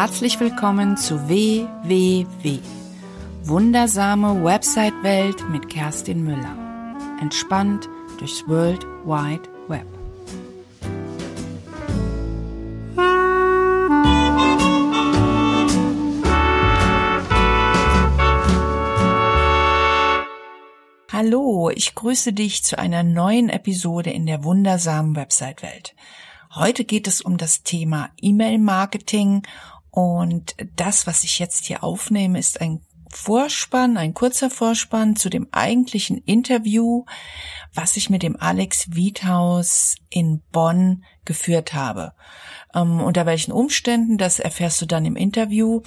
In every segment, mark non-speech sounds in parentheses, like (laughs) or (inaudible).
Herzlich willkommen zu WWW. Wundersame Website-Welt mit Kerstin Müller. Entspannt durchs World Wide Web. Hallo, ich grüße dich zu einer neuen Episode in der wundersamen Website-Welt. Heute geht es um das Thema E-Mail-Marketing und das, was ich jetzt hier aufnehme, ist ein Vorspann, ein kurzer Vorspann zu dem eigentlichen Interview, was ich mit dem Alex Wiethaus in Bonn geführt habe. Ähm, unter welchen Umständen, das erfährst du dann im Interview.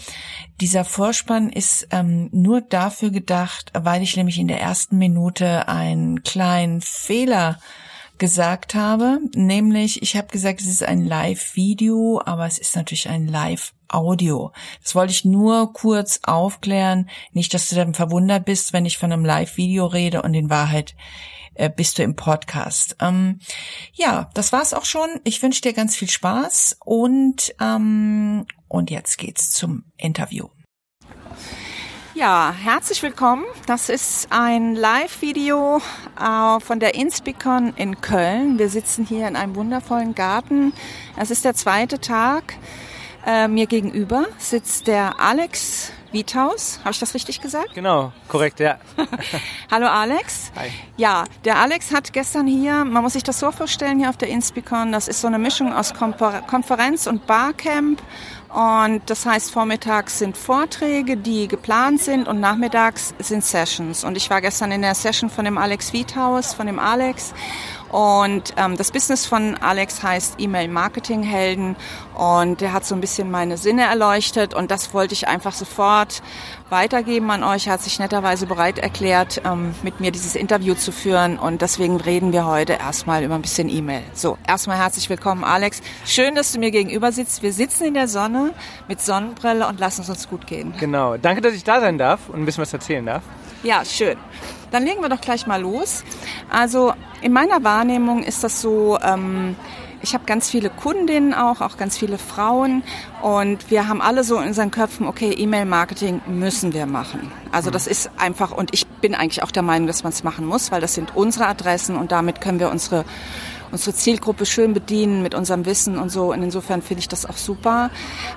Dieser Vorspann ist ähm, nur dafür gedacht, weil ich nämlich in der ersten Minute einen kleinen Fehler gesagt habe, nämlich ich habe gesagt, es ist ein Live-Video, aber es ist natürlich ein Live-Audio. Das wollte ich nur kurz aufklären, nicht, dass du dann verwundert bist, wenn ich von einem Live-Video rede und in Wahrheit äh, bist du im Podcast. Ähm, ja, das war's auch schon. Ich wünsche dir ganz viel Spaß und ähm, und jetzt geht's zum Interview. Ja, herzlich willkommen. Das ist ein Live-Video äh, von der Inspicon in Köln. Wir sitzen hier in einem wundervollen Garten. Es ist der zweite Tag. Äh, mir gegenüber sitzt der Alex Wiethaus. Habe ich das richtig gesagt? Genau, korrekt, ja. (laughs) Hallo Alex. Hi. Ja, der Alex hat gestern hier, man muss sich das so vorstellen, hier auf der Inspicon, das ist so eine Mischung aus Konferenz und Barcamp und das heißt, vormittags sind Vorträge, die geplant sind und nachmittags sind Sessions. Und ich war gestern in der Session von dem Alex Wiethaus, von dem Alex. Und ähm, das Business von Alex heißt E-Mail Marketing Helden und der hat so ein bisschen meine Sinne erleuchtet und das wollte ich einfach sofort weitergeben an euch. Er hat sich netterweise bereit erklärt, ähm, mit mir dieses Interview zu führen und deswegen reden wir heute erstmal über ein bisschen E-Mail. So, erstmal herzlich willkommen Alex. Schön, dass du mir gegenüber sitzt. Wir sitzen in der Sonne mit Sonnenbrille und lassen es uns gut gehen. Genau. Danke, dass ich da sein darf und ein bisschen was erzählen darf. Ja, schön. Dann legen wir doch gleich mal los. Also in meiner Wahrnehmung ist das so, ähm, ich habe ganz viele Kundinnen auch, auch ganz viele Frauen und wir haben alle so in unseren Köpfen, okay, E-Mail-Marketing müssen wir machen. Also das ist einfach und ich bin eigentlich auch der Meinung, dass man es machen muss, weil das sind unsere Adressen und damit können wir unsere unsere Zielgruppe schön bedienen mit unserem Wissen und so. Und insofern finde ich das auch super.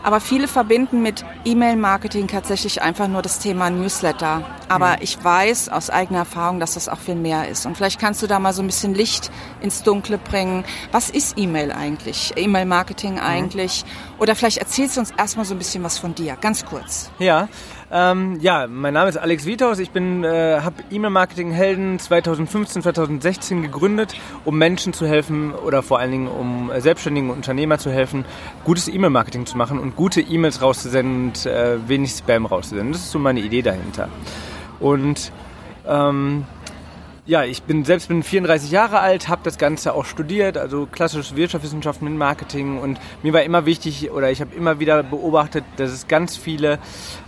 Aber viele verbinden mit E-Mail-Marketing tatsächlich einfach nur das Thema Newsletter. Aber mhm. ich weiß aus eigener Erfahrung, dass das auch viel mehr ist. Und vielleicht kannst du da mal so ein bisschen Licht ins Dunkle bringen. Was ist E-Mail eigentlich? E-Mail-Marketing mhm. eigentlich? Oder vielleicht erzählst du uns erstmal so ein bisschen was von dir, ganz kurz. Ja, ähm, ja, mein Name ist Alex Wiethaus. Ich äh, habe E-Mail-Marketing Helden 2015, 2016 gegründet, um Menschen zu helfen oder vor allen Dingen um äh, selbstständigen Unternehmer zu helfen, gutes E-Mail-Marketing zu machen und gute E-Mails rauszusenden und äh, wenig Spam rauszusenden. Das ist so meine Idee dahinter. Und ähm, ja, ich bin selbst bin 34 Jahre alt, habe das Ganze auch studiert, also klassische Wirtschaftswissenschaften mit Marketing und mir war immer wichtig oder ich habe immer wieder beobachtet, dass es ganz viele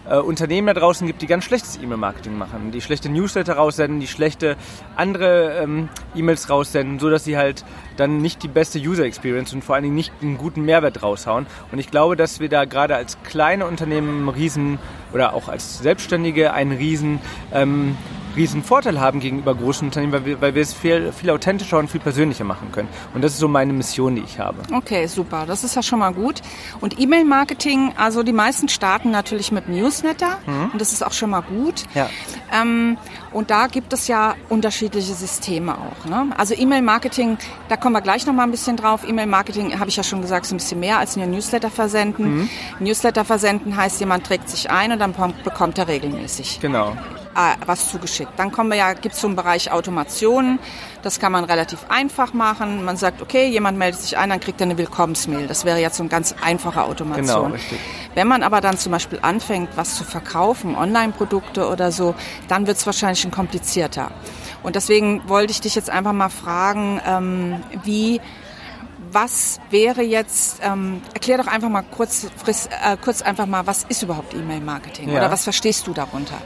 äh, Unternehmen da draußen gibt, die ganz schlechtes E-Mail-Marketing machen, die schlechte Newsletter raussenden, die schlechte andere ähm, E-Mails raussenden, so dass sie halt dann nicht die beste User Experience und vor allen Dingen nicht einen guten Mehrwert raushauen. Und ich glaube, dass wir da gerade als kleine Unternehmen einen riesen oder auch als Selbstständige einen riesen ähm, riesen Vorteil haben gegenüber großen Unternehmen, weil wir, weil wir es viel, viel authentischer und viel persönlicher machen können. Und das ist so meine Mission, die ich habe. Okay, super. Das ist ja schon mal gut. Und E-Mail-Marketing, also die meisten starten natürlich mit Newsletter mhm. und das ist auch schon mal gut. Ja. Ähm, und da gibt es ja unterschiedliche Systeme auch. Ne? Also E-Mail-Marketing, da kommen wir gleich noch mal ein bisschen drauf. E-Mail-Marketing, habe ich ja schon gesagt, ist ein bisschen mehr als nur Newsletter versenden. Mhm. Newsletter versenden heißt, jemand trägt sich ein und dann bekommt er regelmäßig. Genau was zugeschickt. Dann kommen wir ja, gibt es so einen Bereich Automation. Das kann man relativ einfach machen. Man sagt, okay, jemand meldet sich ein, dann kriegt er eine Willkommensmail. Das wäre jetzt so eine ganz einfache Automation. Genau, richtig. Wenn man aber dann zum Beispiel anfängt, was zu verkaufen, Online-Produkte oder so, dann wird es wahrscheinlich schon komplizierter. Und deswegen wollte ich dich jetzt einfach mal fragen, ähm, wie was wäre jetzt, ähm, erklär doch einfach mal kurz, äh, kurz einfach mal, was ist überhaupt E-Mail-Marketing ja. oder was verstehst du darunter?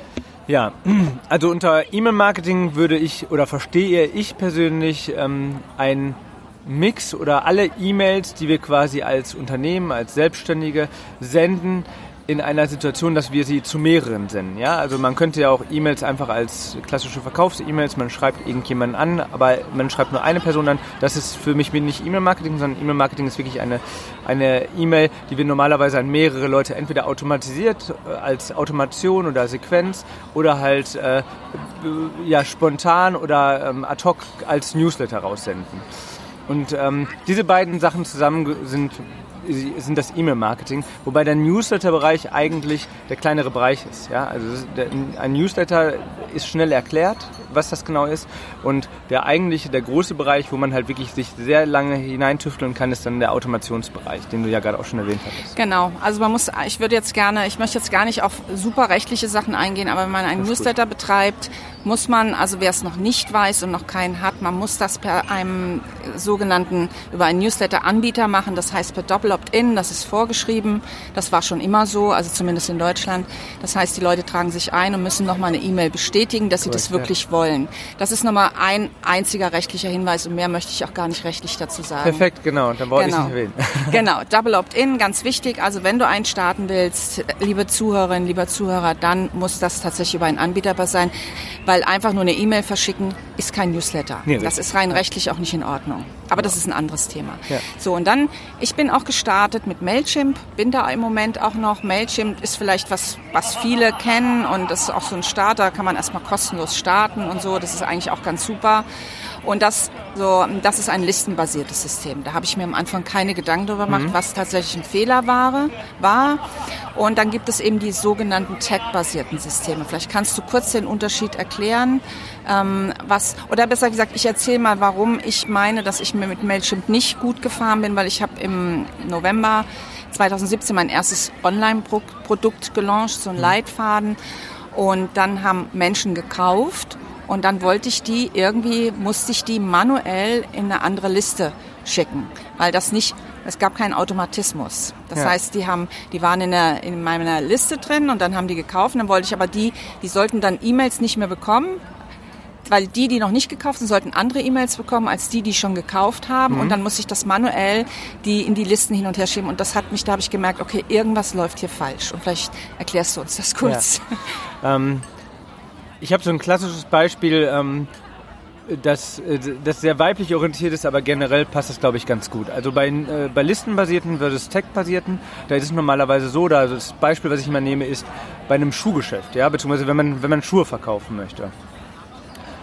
Ja, (clears throat) also unter E-Mail-Marketing würde ich oder verstehe ich persönlich ähm, ein Mix oder alle E-Mails, die wir quasi als Unternehmen, als Selbstständige senden, in einer Situation, dass wir sie zu mehreren senden. Ja? Also man könnte ja auch E-Mails einfach als klassische Verkaufs-E-Mails, man schreibt irgendjemanden an, aber man schreibt nur eine Person an. Das ist für mich nicht E-Mail-Marketing, sondern E-Mail-Marketing ist wirklich eine eine E-Mail, die wir normalerweise an mehrere Leute entweder automatisiert äh, als Automation oder Sequenz oder halt äh, ja, spontan oder ähm, ad hoc als Newsletter raussenden. Und ähm, diese beiden Sachen zusammen sind sind das E-Mail-Marketing, wobei der Newsletter-Bereich eigentlich der kleinere Bereich ist. Ja? Also ein Newsletter ist schnell erklärt, was das genau ist und der eigentliche, der große Bereich, wo man halt wirklich sich sehr lange hineintüfteln kann, ist dann der Automationsbereich, den du ja gerade auch schon erwähnt hattest. Genau, also man muss, ich würde jetzt gerne, ich möchte jetzt gar nicht auf super rechtliche Sachen eingehen, aber wenn man einen Newsletter gut. betreibt, muss man, also wer es noch nicht weiß und noch keinen hat, man muss das per einem sogenannten, über einen Newsletter-Anbieter machen, das heißt per Doppel Opt-in, das ist vorgeschrieben, das war schon immer so, also zumindest in Deutschland. Das heißt, die Leute tragen sich ein und müssen nochmal eine E-Mail bestätigen, dass sie Correct, das wirklich ja. wollen. Das ist nochmal ein einziger rechtlicher Hinweis und mehr möchte ich auch gar nicht rechtlich dazu sagen. Perfekt, genau, dann brauche genau. ich nicht erwähnen. (laughs) genau, Double Opt-in, ganz wichtig, also wenn du einen starten willst, liebe Zuhörerinnen, lieber Zuhörer, dann muss das tatsächlich über einen Anbieter sein, weil weil einfach nur eine E-Mail verschicken ist kein Newsletter. Nee, das ist rein rechtlich auch nicht in Ordnung. Aber ja. das ist ein anderes Thema. Ja. So, und dann, ich bin auch gestartet mit Mailchimp, bin da im Moment auch noch. Mailchimp ist vielleicht was, was viele kennen und das ist auch so ein Starter, kann man erstmal kostenlos starten und so. Das ist eigentlich auch ganz super. Und das, so, das ist ein listenbasiertes System. Da habe ich mir am Anfang keine Gedanken darüber gemacht, mhm. was tatsächlich ein Fehler war, war. Und dann gibt es eben die sogenannten Tag-basierten Systeme. Vielleicht kannst du kurz den Unterschied erklären, ähm, was, oder besser gesagt, ich erzähle mal, warum ich meine, dass ich mir mit Mailchimp nicht gut gefahren bin, weil ich habe im November 2017 mein erstes Online-Produkt gelauncht, so ein mhm. Leitfaden. Und dann haben Menschen gekauft und dann wollte ich die irgendwie, musste ich die manuell in eine andere Liste schicken, weil das nicht, es gab keinen Automatismus. Das ja. heißt, die haben, die waren in, der, in meiner Liste drin und dann haben die gekauft. Und dann wollte ich aber die, die sollten dann E-Mails nicht mehr bekommen, weil die, die noch nicht gekauft sind, sollten andere E-Mails bekommen als die, die schon gekauft haben. Mhm. Und dann muss ich das manuell die in die Listen hin und her schieben. Und das hat mich, da habe ich gemerkt, okay, irgendwas läuft hier falsch. Und vielleicht erklärst du uns das kurz. Ja. Ähm, ich habe so ein klassisches Beispiel, ähm, das, äh, das sehr weiblich orientiert ist, aber generell passt das, glaube ich, ganz gut. Also bei, äh, bei Listenbasierten versus Tech-basierten, da ist es normalerweise so, da also das Beispiel, was ich immer nehme, ist bei einem Schuhgeschäft, ja, beziehungsweise wenn man, wenn man Schuhe verkaufen möchte.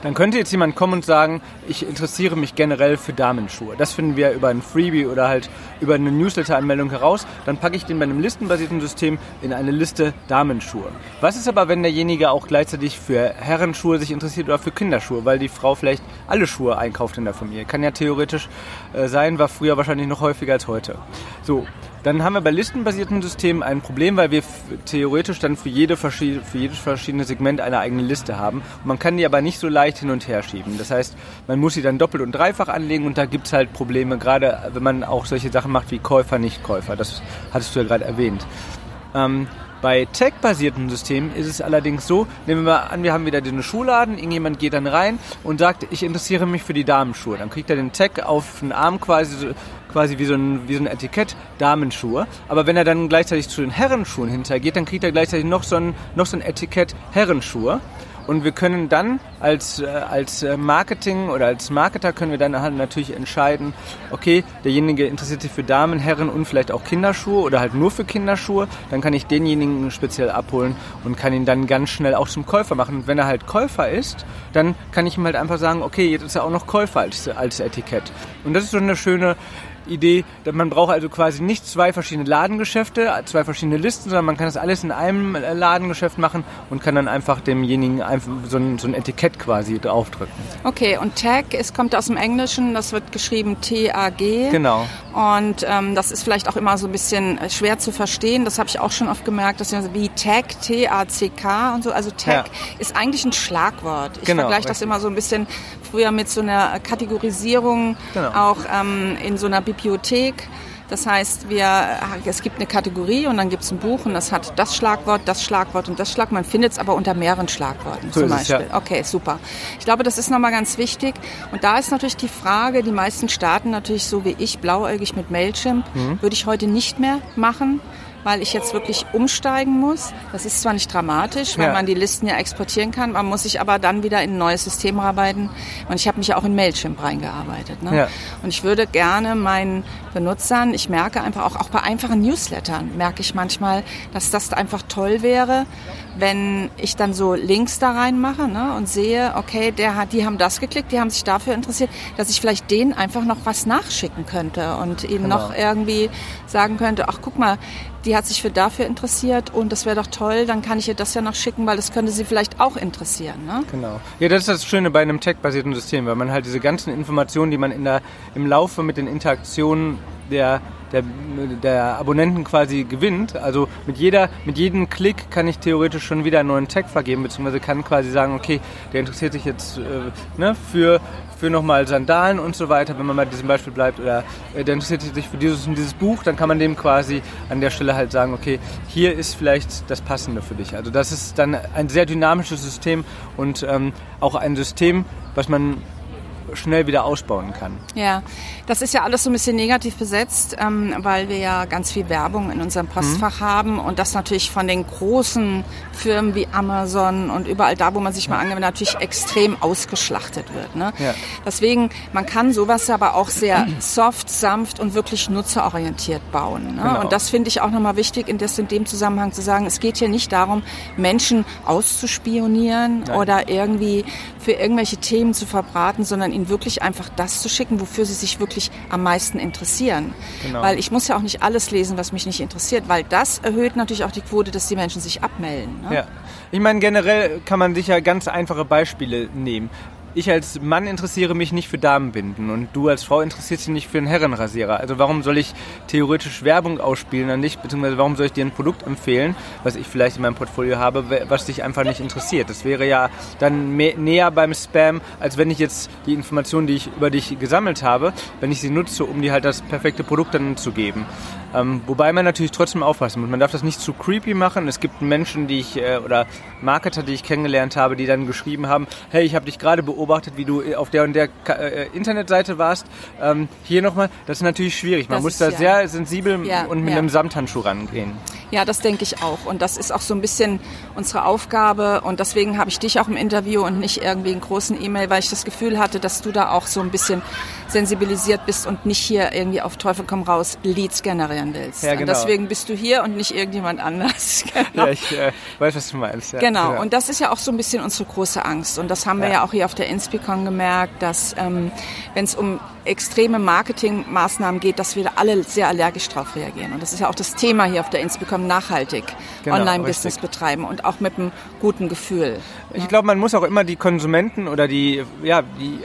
Dann könnte jetzt jemand kommen und sagen, ich interessiere mich generell für Damenschuhe. Das finden wir über ein Freebie oder halt über eine Newsletter-Anmeldung heraus. Dann packe ich den bei einem listenbasierten System in eine Liste Damenschuhe. Was ist aber, wenn derjenige auch gleichzeitig für Herrenschuhe sich interessiert oder für Kinderschuhe, weil die Frau vielleicht alle Schuhe einkauft in der Familie? Kann ja theoretisch äh, sein, war früher wahrscheinlich noch häufiger als heute. So, dann haben wir bei listenbasierten Systemen ein Problem, weil wir theoretisch dann für, jede für jedes verschiedene Segment eine eigene Liste haben. Und man kann die aber nicht so leicht hin und her schieben. Das heißt, man muss sie dann doppelt und dreifach anlegen und da gibt es halt Probleme, gerade wenn man auch solche Sachen macht wie Käufer, Nicht-Käufer. Das hattest du ja gerade erwähnt. Ähm, bei Tag-basierten Systemen ist es allerdings so, nehmen wir mal an, wir haben wieder den Schuhladen, irgendjemand geht dann rein und sagt, ich interessiere mich für die Damenschuhe. Dann kriegt er den Tag auf den Arm quasi, quasi wie so ein, wie so ein Etikett Damenschuhe. Aber wenn er dann gleichzeitig zu den Herrenschuhen hintergeht, dann kriegt er gleichzeitig noch so ein, noch so ein Etikett Herrenschuhe. Und wir können dann als, äh, als äh, Marketing oder als Marketer können wir dann halt natürlich entscheiden, okay, derjenige interessiert sich für Damen, Herren und vielleicht auch Kinderschuhe oder halt nur für Kinderschuhe. Dann kann ich denjenigen speziell abholen und kann ihn dann ganz schnell auch zum Käufer machen. Und wenn er halt Käufer ist, dann kann ich ihm halt einfach sagen, okay, jetzt ist er auch noch Käufer als, als Etikett. Und das ist so eine schöne Idee, man braucht also quasi nicht zwei verschiedene Ladengeschäfte, zwei verschiedene Listen, sondern man kann das alles in einem Ladengeschäft machen und kann dann einfach demjenigen einfach so ein, so ein Etikett quasi draufdrücken. Okay, und Tag, es kommt aus dem Englischen, das wird geschrieben T-A-G. Genau. Und ähm, das ist vielleicht auch immer so ein bisschen schwer zu verstehen. Das habe ich auch schon oft gemerkt, dass wie Tag, T-A-C-K und so. Also Tag ja. ist eigentlich ein Schlagwort. Ich genau, vergleiche das immer so ein bisschen früher mit so einer Kategorisierung, genau. auch ähm, in so einer Bibliothek Das heißt, wir, es gibt eine Kategorie und dann gibt es ein Buch und das hat das Schlagwort, das Schlagwort und das Schlagwort. Man findet es aber unter mehreren Schlagworten so zum Beispiel. Es, ja. Okay, super. Ich glaube, das ist nochmal ganz wichtig. Und da ist natürlich die Frage, die meisten starten natürlich so wie ich, blauäugig mit Mailchimp. Mhm. Würde ich heute nicht mehr machen weil ich jetzt wirklich umsteigen muss. Das ist zwar nicht dramatisch, weil ja. man die Listen ja exportieren kann, man muss sich aber dann wieder in ein neues System arbeiten. Und ich habe mich auch in Mailchimp reingearbeitet. Ne? Ja. Und ich würde gerne meinen Benutzern, ich merke einfach auch, auch bei einfachen Newslettern, merke ich manchmal, dass das einfach toll wäre, wenn ich dann so Links da reinmache ne, und sehe, okay, der hat, die haben das geklickt, die haben sich dafür interessiert, dass ich vielleicht denen einfach noch was nachschicken könnte und ihnen genau. noch irgendwie sagen könnte, ach guck mal, die hat sich für dafür interessiert und das wäre doch toll, dann kann ich ihr das ja noch schicken, weil das könnte sie vielleicht auch interessieren. Ne? Genau. Ja, das ist das Schöne bei einem tech-basierten System, weil man halt diese ganzen Informationen, die man in der, im Laufe mit den Interaktionen der der, der Abonnenten quasi gewinnt. Also mit jeder, mit jedem Klick kann ich theoretisch schon wieder einen neuen Tag vergeben, beziehungsweise kann quasi sagen, okay, der interessiert sich jetzt äh, ne, für, für nochmal Sandalen und so weiter, wenn man bei diesem Beispiel bleibt, oder äh, der interessiert sich für dieses und dieses Buch, dann kann man dem quasi an der Stelle halt sagen, okay, hier ist vielleicht das Passende für dich. Also das ist dann ein sehr dynamisches System und ähm, auch ein System, was man schnell wieder ausbauen kann. Ja, das ist ja alles so ein bisschen negativ besetzt, ähm, weil wir ja ganz viel Werbung in unserem Postfach mhm. haben und das natürlich von den großen Firmen wie Amazon und überall da, wo man sich mal angewendet, natürlich extrem ausgeschlachtet wird. Ne? Ja. Deswegen, man kann sowas aber auch sehr soft, sanft und wirklich nutzerorientiert bauen. Ne? Genau. Und das finde ich auch nochmal wichtig, in, das, in dem Zusammenhang zu sagen, es geht hier nicht darum, Menschen auszuspionieren Nein. oder irgendwie für irgendwelche Themen zu verbraten, sondern ihnen wirklich einfach das zu schicken, wofür sie sich wirklich am meisten interessieren. Genau. Weil ich muss ja auch nicht alles lesen, was mich nicht interessiert, weil das erhöht natürlich auch die Quote, dass die Menschen sich abmelden. Ne? Ja. Ich meine, generell kann man sicher ganz einfache Beispiele nehmen ich als Mann interessiere mich nicht für Damenbinden und du als Frau interessierst dich nicht für einen Herrenrasierer. Also warum soll ich theoretisch Werbung ausspielen an dich, beziehungsweise warum soll ich dir ein Produkt empfehlen, was ich vielleicht in meinem Portfolio habe, was dich einfach nicht interessiert? Das wäre ja dann mehr, näher beim Spam, als wenn ich jetzt die Informationen, die ich über dich gesammelt habe, wenn ich sie nutze, um dir halt das perfekte Produkt dann zu geben. Ähm, wobei man natürlich trotzdem aufpassen muss. Man darf das nicht zu creepy machen. Es gibt Menschen, die ich äh, oder Marketer, die ich kennengelernt habe, die dann geschrieben haben, hey, ich habe dich gerade beobachtet, wie du auf der und der äh, Internetseite warst. Ähm, hier nochmal, das ist natürlich schwierig. Man das muss da ja. sehr sensibel ja, und mit ja. einem Samthandschuh rangehen. Ja, das denke ich auch. Und das ist auch so ein bisschen unsere Aufgabe. Und deswegen habe ich dich auch im Interview und nicht irgendwie einen großen E-Mail, weil ich das Gefühl hatte, dass du da auch so ein bisschen sensibilisiert bist und nicht hier irgendwie auf Teufel komm raus Leads generieren willst. Ja, genau. Und deswegen bist du hier und nicht irgendjemand anders. (laughs) genau. Ja, ich äh, weiß, was du meinst. Ja. Genau. genau. Und das ist ja auch so ein bisschen unsere große Angst. Und das haben wir ja auch hier auf der Inspicon gemerkt, dass ähm, wenn es um extreme Marketingmaßnahmen geht, dass wir alle sehr allergisch drauf reagieren. Und das ist ja auch das Thema hier auf der Inspicom, nachhaltig genau, Online-Business betreiben und auch mit einem guten Gefühl. Ich glaube, man muss auch immer die Konsumenten oder die, ja, die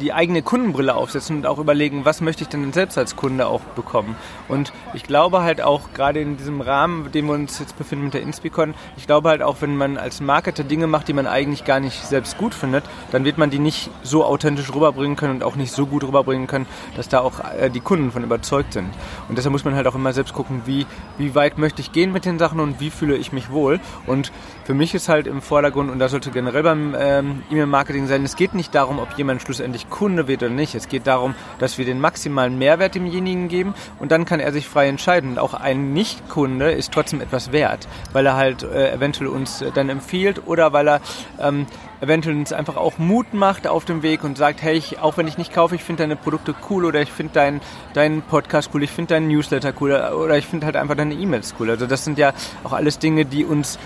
die eigene Kundenbrille aufsetzen und auch überlegen, was möchte ich denn selbst als Kunde auch bekommen. Und ich glaube halt auch, gerade in diesem Rahmen, in dem wir uns jetzt befinden mit der Inspicon, ich glaube halt auch, wenn man als Marketer Dinge macht, die man eigentlich gar nicht selbst gut findet, dann wird man die nicht so authentisch rüberbringen können und auch nicht so gut rüberbringen können, dass da auch äh, die Kunden von überzeugt sind. Und deshalb muss man halt auch immer selbst gucken, wie, wie weit möchte ich gehen mit den Sachen und wie fühle ich mich wohl. Und für mich ist halt im Vordergrund, und das sollte generell beim ähm, E-Mail-Marketing sein, es geht nicht darum, ob jemand schlussendlich letztendlich Kunde wird oder nicht. Es geht darum, dass wir den maximalen Mehrwert demjenigen geben und dann kann er sich frei entscheiden. Und auch ein Nicht-Kunde ist trotzdem etwas wert, weil er halt äh, eventuell uns dann empfiehlt oder weil er ähm, eventuell uns einfach auch Mut macht auf dem Weg und sagt, hey, ich, auch wenn ich nicht kaufe, ich finde deine Produkte cool oder ich finde deinen dein Podcast cool, ich finde deinen Newsletter cool oder ich finde halt einfach deine E-Mails cool. Also das sind ja auch alles Dinge, die uns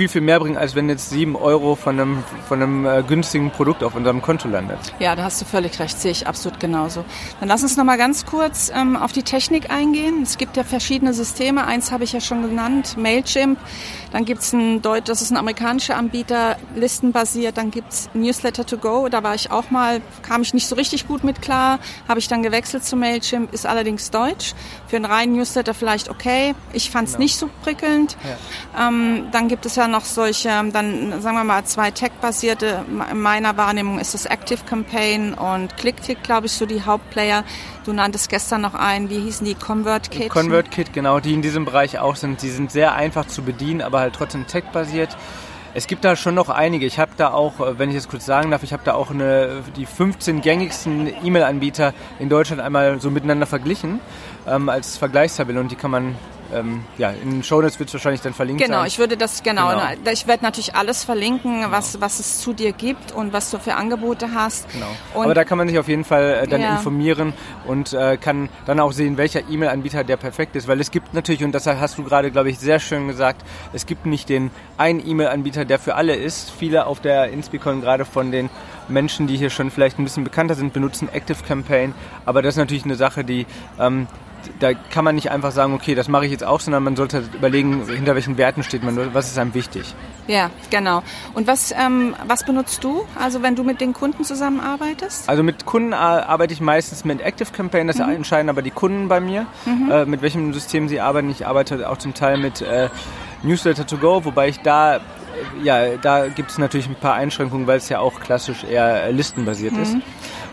viel, viel mehr bringen, als wenn jetzt sieben Euro von einem, von einem äh, günstigen Produkt auf unserem Konto landet. Ja, da hast du völlig recht, sehe ich absolut genauso. Dann lass uns noch mal ganz kurz ähm, auf die Technik eingehen. Es gibt ja verschiedene Systeme. Eins habe ich ja schon genannt, Mailchimp. Dann gibt es ein Deut das ist ein amerikanischer Anbieter, listenbasiert. Dann gibt es Newsletter to go. Da war ich auch mal, kam ich nicht so richtig gut mit klar. Habe ich dann gewechselt zu Mailchimp, ist allerdings deutsch. Für einen reinen Newsletter vielleicht okay. Ich fand es genau. nicht so prickelnd. Ja. Ähm, dann gibt es ja noch solche, dann sagen wir mal zwei Tech-basierte. In meiner Wahrnehmung ist das Active Campaign und ClickTick, glaube ich, so die Hauptplayer. Du nanntest gestern noch einen, wie hießen die? ConvertKit? ConvertKit, genau, die in diesem Bereich auch sind. Die sind sehr einfach zu bedienen, aber halt trotzdem tech-basiert. Es gibt da schon noch einige. Ich habe da auch, äh, wenn ich es kurz sagen darf, ich habe da auch eine, die 15 gängigsten E-Mail-Anbieter in Deutschland einmal so miteinander verglichen ähm, als Vergleichstabelle und die kann man ähm, ja, in den Shownotes wird es wahrscheinlich dann verlinkt genau, sein. Ich würde das, genau, genau. ich werde natürlich alles verlinken, genau. was, was es zu dir gibt und was du für Angebote hast. Genau. Und Aber da kann man sich auf jeden Fall äh, dann ja. informieren und äh, kann dann auch sehen, welcher E-Mail-Anbieter der perfekt ist, weil es gibt natürlich, und das hast du gerade, glaube ich, sehr schön gesagt, es gibt nicht den einen E-Mail-Anbieter, der für alle ist. Viele auf der Inspicon, gerade von den Menschen, die hier schon vielleicht ein bisschen bekannter sind, benutzen Active Campaign. Aber das ist natürlich eine Sache, die ähm, da kann man nicht einfach sagen, okay, das mache ich jetzt auch, sondern man sollte überlegen, hinter welchen Werten steht man, was ist einem wichtig. Ja, genau. Und was, ähm, was benutzt du, also wenn du mit den Kunden zusammenarbeitest? Also mit Kunden arbeite ich meistens mit Active Campaign, das mhm. entscheiden aber die Kunden bei mir, mhm. äh, mit welchem System sie arbeiten. Ich arbeite auch zum Teil mit äh, Newsletter to go, wobei ich da äh, ja, da gibt es natürlich ein paar Einschränkungen, weil es ja auch klassisch eher listenbasiert mhm. ist.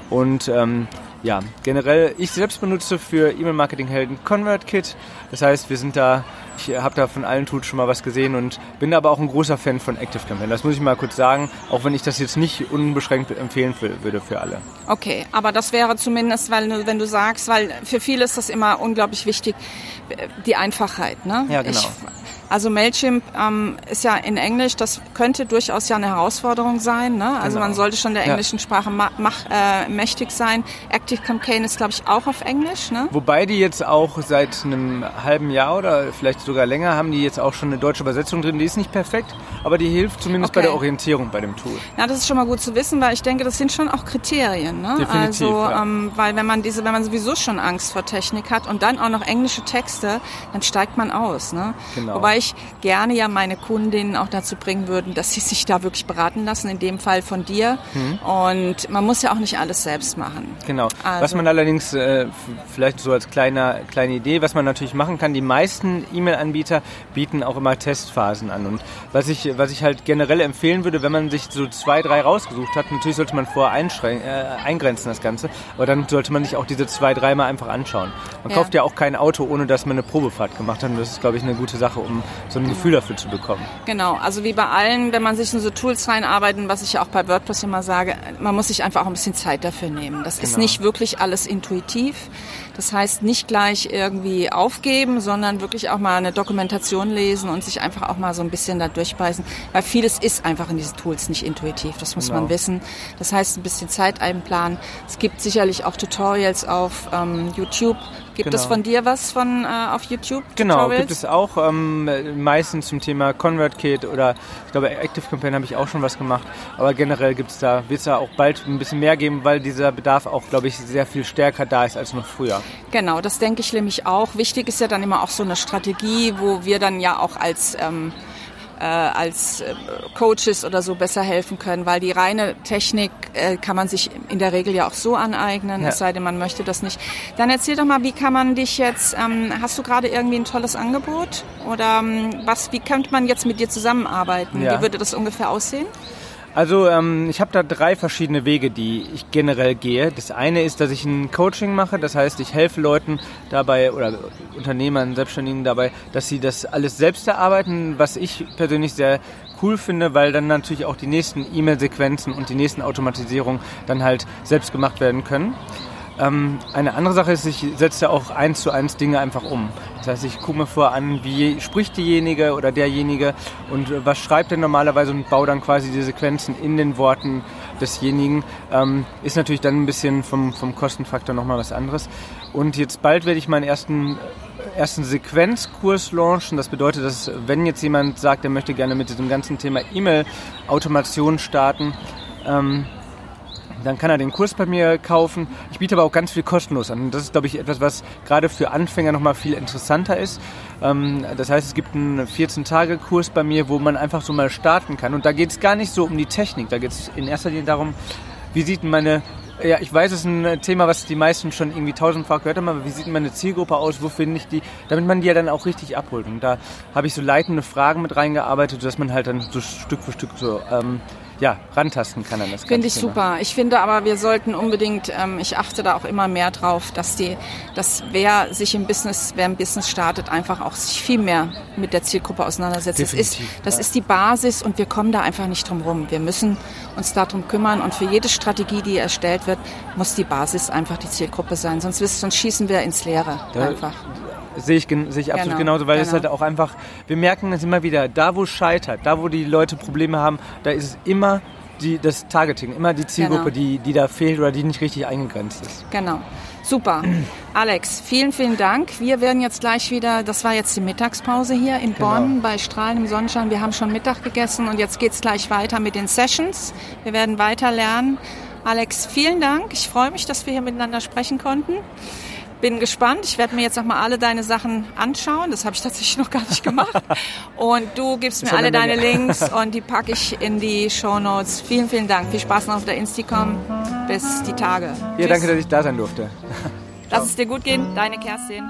Und ähm, ja, generell, ich selbst benutze für E-Mail-Marketing-Helden ConvertKit. Das heißt, wir sind da, ich habe da von allen Tools schon mal was gesehen und bin aber auch ein großer Fan von ActiveCampaign. Das muss ich mal kurz sagen, auch wenn ich das jetzt nicht unbeschränkt empfehlen würde für alle. Okay, aber das wäre zumindest, weil wenn du sagst, weil für viele ist das immer unglaublich wichtig, die Einfachheit. Ne? Ja, genau. Ich, also Mailchimp ähm, ist ja in Englisch, das könnte durchaus ja eine Herausforderung sein. Ne? Also genau. man sollte schon der englischen ja. Sprache mach, äh, mächtig sein. Active Campaign ist, glaube ich, auch auf Englisch. Ne? Wobei die jetzt auch seit einem halben Jahr oder vielleicht sogar länger haben die jetzt auch schon eine deutsche Übersetzung drin. Die ist nicht perfekt, aber die hilft zumindest okay. bei der Orientierung bei dem Tool. Ja, das ist schon mal gut zu wissen, weil ich denke, das sind schon auch Kriterien. Ne? Definitiv, also, ja. ähm, weil wenn man diese, wenn man sowieso schon Angst vor Technik hat und dann auch noch englische Texte, dann steigt man aus. Ne? Genau. Wobei ich gerne ja meine Kundinnen auch dazu bringen würden, dass sie sich da wirklich beraten lassen, in dem Fall von dir. Mhm. Und man muss ja auch nicht alles selbst machen. Genau. Also. Was man allerdings, äh, vielleicht so als kleiner, kleine Idee, was man natürlich machen kann, die meisten E-Mail-Anbieter bieten auch immer Testphasen an. Und was ich, was ich halt generell empfehlen würde, wenn man sich so zwei, drei rausgesucht hat, natürlich sollte man vorher äh, eingrenzen das Ganze, aber dann sollte man sich auch diese zwei, drei mal einfach anschauen. Man ja. kauft ja auch kein Auto, ohne dass man eine Probefahrt gemacht hat. Und das ist, glaube ich, eine gute Sache, um so ein ein Gefühl dafür zu bekommen. Genau, also wie bei allen, wenn man sich in so Tools reinarbeiten, was ich ja auch bei WordPress immer sage, man muss sich einfach auch ein bisschen Zeit dafür nehmen. Das genau. ist nicht wirklich alles intuitiv. Das heißt, nicht gleich irgendwie aufgeben, sondern wirklich auch mal eine Dokumentation lesen und sich einfach auch mal so ein bisschen da durchbeißen, weil vieles ist einfach in diesen Tools nicht intuitiv. Das muss genau. man wissen. Das heißt, ein bisschen Zeit einplanen. Es gibt sicherlich auch Tutorials auf ähm, YouTube, Gibt genau. es von dir was von äh, auf YouTube? Genau, Tutorials? gibt es auch. Ähm, meistens zum Thema ConvertKit oder ich glaube Active Campaign habe ich auch schon was gemach. Aber generell gibt es da, wird es da auch bald ein bisschen mehr geben, weil dieser Bedarf auch, glaube ich, sehr viel stärker da ist als noch früher. Genau, das denke ich nämlich auch. Wichtig ist ja dann immer auch so eine Strategie, wo wir dann ja auch als ähm, äh, als äh, Coaches oder so besser helfen können, weil die reine Technik äh, kann man sich in der Regel ja auch so aneignen, ja. es sei denn, man möchte das nicht. Dann erzähl doch mal, wie kann man dich jetzt, ähm, hast du gerade irgendwie ein tolles Angebot oder ähm, was, wie könnte man jetzt mit dir zusammenarbeiten? Ja. Wie würde das ungefähr aussehen? Also ähm, ich habe da drei verschiedene Wege, die ich generell gehe. Das eine ist, dass ich ein Coaching mache, das heißt, ich helfe Leuten dabei oder Unternehmern, Selbstständigen dabei, dass sie das alles selbst erarbeiten, was ich persönlich sehr cool finde, weil dann natürlich auch die nächsten E-Mail-Sequenzen und die nächsten Automatisierungen dann halt selbst gemacht werden können. Ähm, eine andere Sache ist, ich setze auch eins zu eins Dinge einfach um. Das heißt, ich gucke mir vorher an, wie spricht diejenige oder derjenige und äh, was schreibt er normalerweise und baue dann quasi die Sequenzen in den Worten desjenigen. Ähm, ist natürlich dann ein bisschen vom, vom Kostenfaktor nochmal was anderes. Und jetzt bald werde ich meinen ersten ersten Sequenzkurs launchen. Das bedeutet, dass wenn jetzt jemand sagt, er möchte gerne mit diesem ganzen Thema E-Mail-Automation starten, ähm, dann kann er den Kurs bei mir kaufen. Ich biete aber auch ganz viel kostenlos an. Das ist, glaube ich, etwas, was gerade für Anfänger nochmal viel interessanter ist. Ähm, das heißt, es gibt einen 14-Tage-Kurs bei mir, wo man einfach so mal starten kann. Und da geht es gar nicht so um die Technik. Da geht es in erster Linie darum, wie sieht meine Ja, ich weiß, es ist ein Thema, was die meisten schon irgendwie tausendfach gehört haben, aber wie sieht meine Zielgruppe aus, wo finde ich die, damit man die ja dann auch richtig abholt. Und da habe ich so leitende Fragen mit reingearbeitet, dass man halt dann so Stück für Stück so ähm, ja, rantasten kann an das. Finde ich super. Ich finde aber, wir sollten unbedingt, ähm, ich achte da auch immer mehr drauf, dass die, dass wer sich im Business, wer im Business startet, einfach auch sich viel mehr mit der Zielgruppe auseinandersetzt. Definitiv, das ist, das ja. ist die Basis und wir kommen da einfach nicht drum rum. Wir müssen uns darum kümmern und für jede Strategie, die erstellt wird, muss die Basis einfach die Zielgruppe sein. Sonst, sonst schießen wir ins Leere Da- einfach. Sehe ich, gen- sehe ich absolut Genau, genauso, weil es genau. halt auch einfach, wir merken es immer wieder, da wo es scheitert, da wo die Leute Probleme haben, da ist es immer die, das Targeting, immer die Zielgruppe, Genau. die, die da fehlt oder die nicht richtig eingegrenzt ist. Genau. Super. (clears throat) Alex, vielen, vielen Dank. Wir werden jetzt gleich wieder, das war jetzt die Mittagspause hier in Genau. Bonn bei Strahlen im Sonnenschein. Wir haben schon Mittag gegessen und jetzt geht's gleich weiter mit den Sessions. Wir werden weiter lernen. Alex, vielen Dank. Ich freue mich, dass wir hier miteinander sprechen konnten. Bin gespannt. Ich werde mir jetzt nochmal alle deine Sachen anschauen. Das habe ich tatsächlich noch gar nicht gemacht. (laughs) Und du gibst mir alle eine deine. Links (laughs) und die packe ich in die Show Notes. Vielen, vielen Dank. Viel Spaß noch auf der Insticom. Bis die Tage. Ja, Tschüss. danke, dass ich da sein durfte. Lass es dir gut gehen. Deine Kerstin.